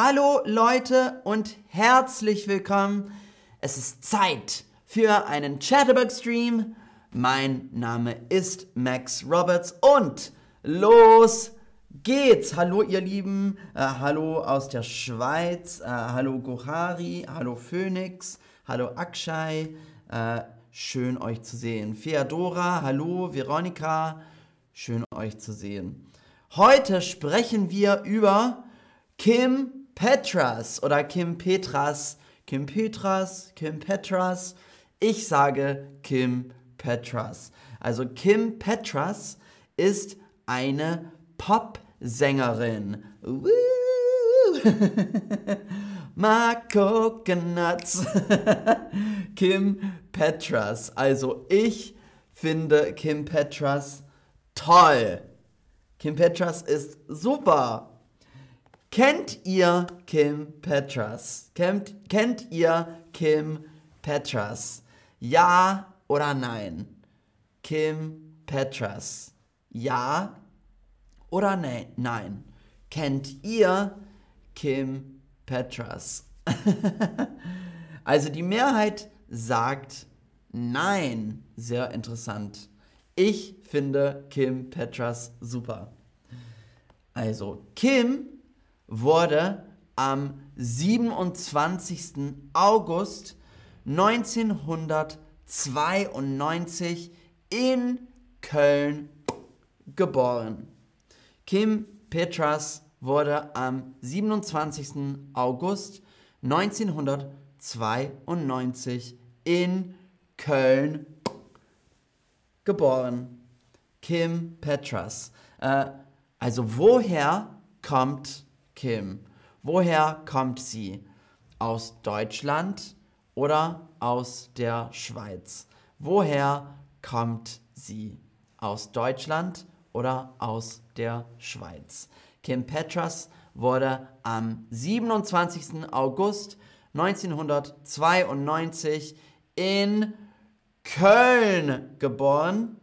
Hallo Leute und herzlich willkommen. Es ist Zeit für einen Chatterbug-Stream. Mein Name ist Max Roberts und los geht's. Hallo ihr Lieben, äh, hallo aus der Schweiz, äh, hallo Gohari, hallo Phoenix, hallo Akshay, äh, schön euch zu sehen. Feodora, hallo Veronika, schön euch zu sehen. Heute sprechen wir über Kim Petras oder Kim Petras. Kim Petras, Kim Petras. Ich sage Kim Petras. Also Kim Petras ist eine Popsängerin. My Coconuts. Kim Petras. Also ich finde Kim Petras toll. Kim Petras ist super. Kennt ihr Kim Petras? Kennt, kennt ihr Kim Petras? Ja oder nein? Kim Petras. Ja oder ne nein? Kennt ihr Kim Petras? also die Mehrheit sagt nein. Sehr interessant. Ich finde Kim Petras super. Also, Kim wurde am 27. August 1992 in Köln geboren. Kim Petras wurde am 27. August 1992 in Köln geboren. Kim Petras. Äh, also woher kommt Kim? Woher kommt sie? Aus Deutschland oder aus der Schweiz? Woher kommt sie? Aus Deutschland oder aus der Schweiz? Kim Petras wurde am 27. August 1992 in Köln geboren.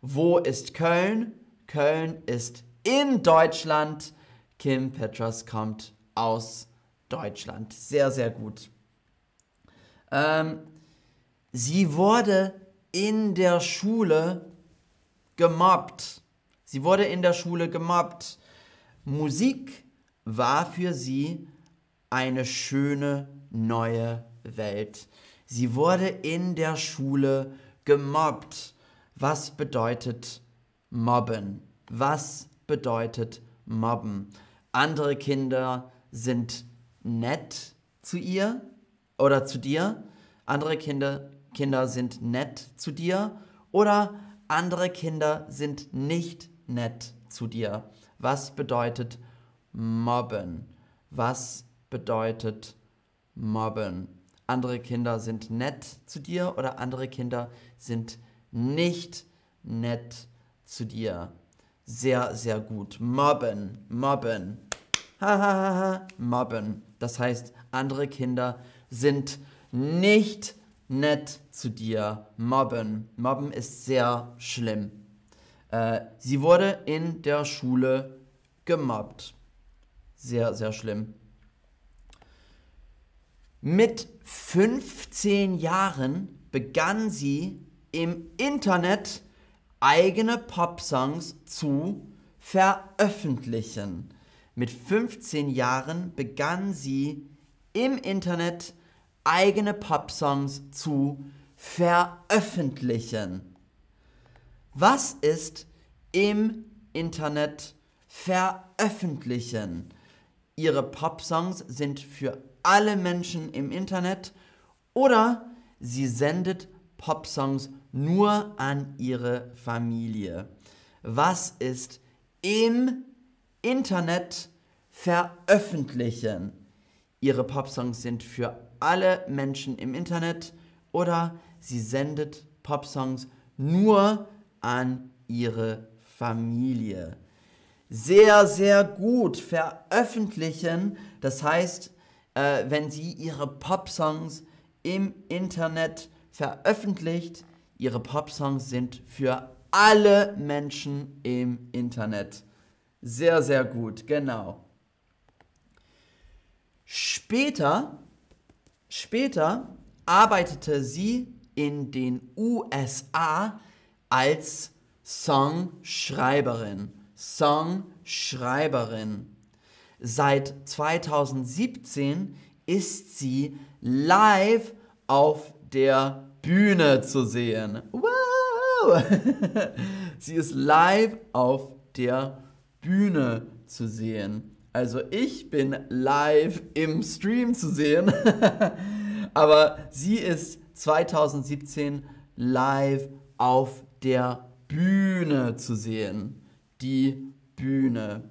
Wo ist Köln? Köln ist in Deutschland. Kim Petras kommt aus Deutschland. Sehr, sehr gut. Ähm, sie wurde in der Schule gemobbt. Sie wurde in der Schule gemobbt. Musik war für sie eine schöne neue Welt. Sie wurde in der Schule gemobbt. Was bedeutet mobben? Was bedeutet mobben? Andere Kinder sind nett zu ihr oder zu dir. Andere Kinder, Kinder sind nett zu dir oder andere Kinder sind nicht nett zu dir. Was bedeutet mobben? Was bedeutet mobben? andere Kinder sind nett zu dir oder andere Kinder sind nicht nett zu dir. Sehr, sehr gut. Mobben, mobben. Hahaha, mobben. Das heißt, andere Kinder sind nicht nett zu dir. Mobben. Mobben ist sehr schlimm. Äh, sie wurde in der Schule gemobbt. Sehr, sehr schlimm. Mit 15 Jahren begann sie im Internet eigene Popsongs zu veröffentlichen. Mit 15 Jahren begann sie im Internet eigene Popsongs zu veröffentlichen. Was ist im Internet veröffentlichen? Ihre Popsongs sind für alle Menschen im Internet oder sie sendet Popsongs nur an ihre Familie. Was ist im Internet veröffentlichen? Ihre Popsongs sind für alle Menschen im Internet oder sie sendet Popsongs nur an ihre Familie. Sehr, sehr gut veröffentlichen. Das heißt, äh, wenn sie ihre Popsongs im Internet veröffentlicht. Ihre Popsongs sind für alle Menschen im Internet. Sehr, sehr gut, genau. Später, später arbeitete sie in den USA als Songschreiberin. Songschreiberin. Seit 2017 ist sie live auf der Bühne zu sehen. Wow! sie ist live auf der Bühne zu sehen. Also ich bin live im Stream zu sehen, aber sie ist 2017 live auf der Bühne zu sehen. Die Bühne.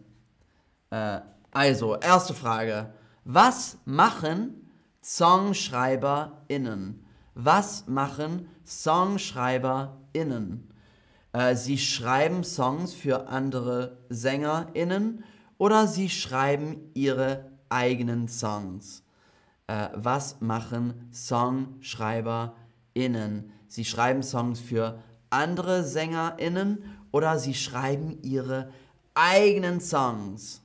Äh, also, erste Frage. Was machen SongschreiberInnen? Was machen SongschreiberInnen? Äh, sie schreiben Songs für andere SängerInnen oder sie schreiben ihre eigenen Songs. Äh, was machen SongschreiberInnen? Sie schreiben Songs für andere SängerInnen oder sie schreiben ihre eigenen Songs.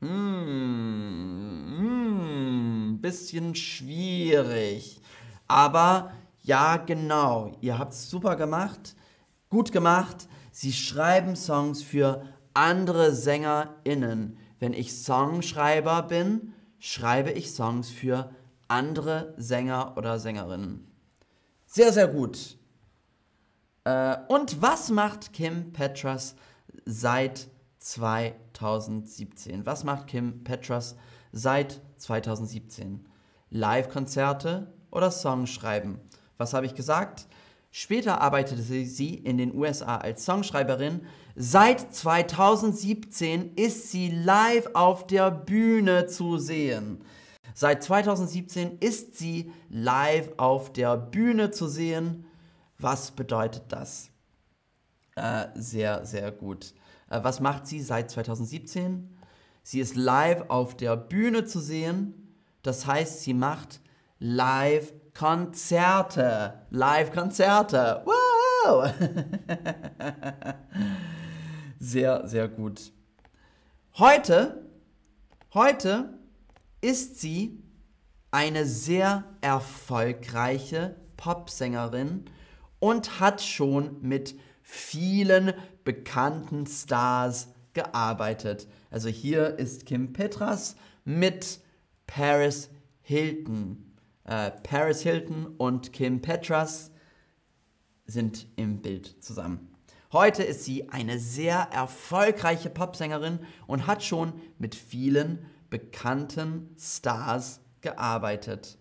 Hm, hm, bisschen schwierig. Aber ja, genau, ihr habt es super gemacht, gut gemacht. Sie schreiben Songs für andere SängerInnen. Wenn ich Songschreiber bin, schreibe ich Songs für andere Sänger oder Sängerinnen. Sehr, sehr gut. Äh, und was macht Kim Petras seit 2017? Was macht Kim Petras seit 2017? Live-Konzerte oder Songschreiben? Was habe ich gesagt? Später arbeitete sie in den USA als Songschreiberin. Seit 2017 ist sie live auf der Bühne zu sehen. Seit 2017 ist sie live auf der Bühne zu sehen. Was bedeutet das? Äh, sehr, sehr gut. Äh, was macht sie seit 2017? Sie ist live auf der Bühne zu sehen. Das heißt, sie macht live Konzerte. Live-Konzerte. Wow! sehr, sehr gut. Heute, heute ist sie eine sehr erfolgreiche Popsängerin und hat schon mit vielen bekannten Stars gearbeitet. Also hier ist Kim Petras mit Paris Hilton. Äh, Paris Hilton und Kim Petras sind im Bild zusammen. Heute ist sie eine sehr erfolgreiche Popsängerin und hat schon mit vielen bekannten Stars gearbeitet.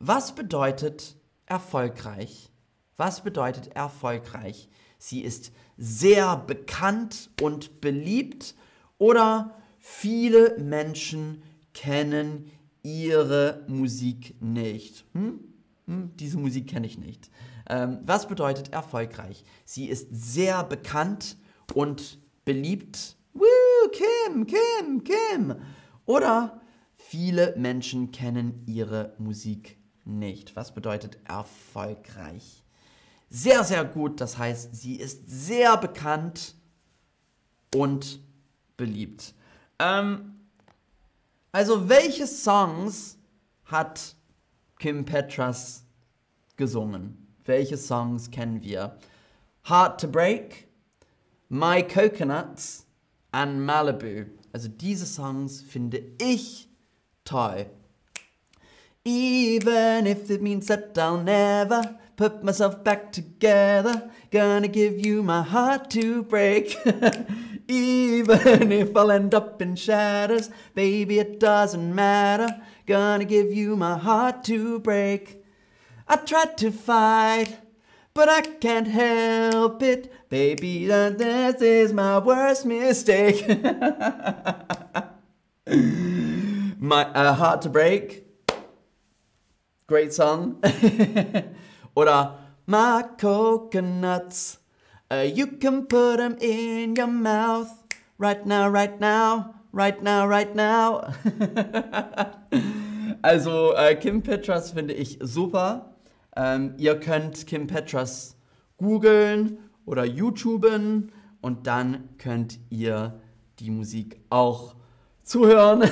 Was bedeutet erfolgreich? Was bedeutet erfolgreich? Sie ist sehr bekannt und beliebt oder viele Menschen kennen ihre Musik nicht. Hm? Hm? Diese Musik kenne ich nicht. Ähm, was bedeutet erfolgreich? Sie ist sehr bekannt und beliebt. Woo, Kim, Kim, Kim. Oder viele Menschen kennen ihre Musik nicht. Was bedeutet erfolgreich? Sehr, sehr gut. Das heißt, sie ist sehr bekannt und beliebt. Ähm, also, welche Songs hat Kim Petras gesungen? Welche Songs kennen wir? Heart to Break, My Coconuts and Malibu. Also diese Songs finde ich toll. Even if it means that I'll never put myself back together, gonna give you my heart to break. Even if I'll end up in shatters, baby, it doesn't matter. Gonna give you my heart to break. I tried to fight, but I can't help it. Baby, this is my worst mistake. my uh, heart to break. Great song. Oder my coconuts. Uh, you can put them in your mouth right now, right now, right now, right now. also äh, Kim Petras finde ich super. Ähm, ihr könnt Kim Petras googeln oder YouTuben und dann könnt ihr die Musik auch zuhören.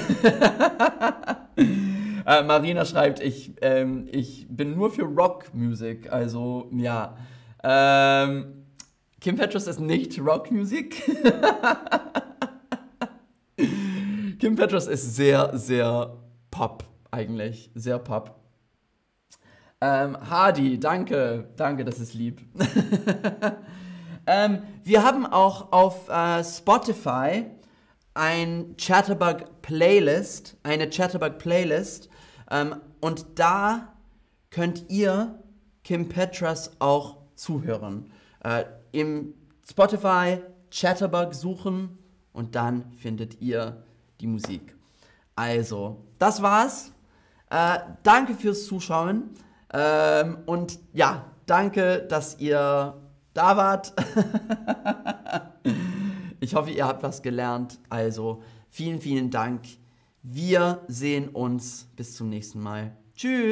äh, Marina schreibt, ich, ähm, ich bin nur für Rockmusik. Also ja. Ähm, Kim Petras ist nicht Rockmusik. Kim Petras ist sehr, sehr Pop eigentlich. Sehr Pop. Ähm, Hardy, danke, danke, das ist lieb. ähm, wir haben auch auf äh, Spotify ein Chatterbug Playlist, eine Chatterbug Playlist. Ähm, und da könnt ihr Kim Petras auch zuhören. Äh, Im Spotify Chatterbug suchen und dann findet ihr die Musik. Also, das war's. Äh, danke fürs Zuschauen. Ähm, und ja, danke, dass ihr da wart. ich hoffe, ihr habt was gelernt. Also, vielen, vielen Dank. Wir sehen uns. Bis zum nächsten Mal. Tschüss.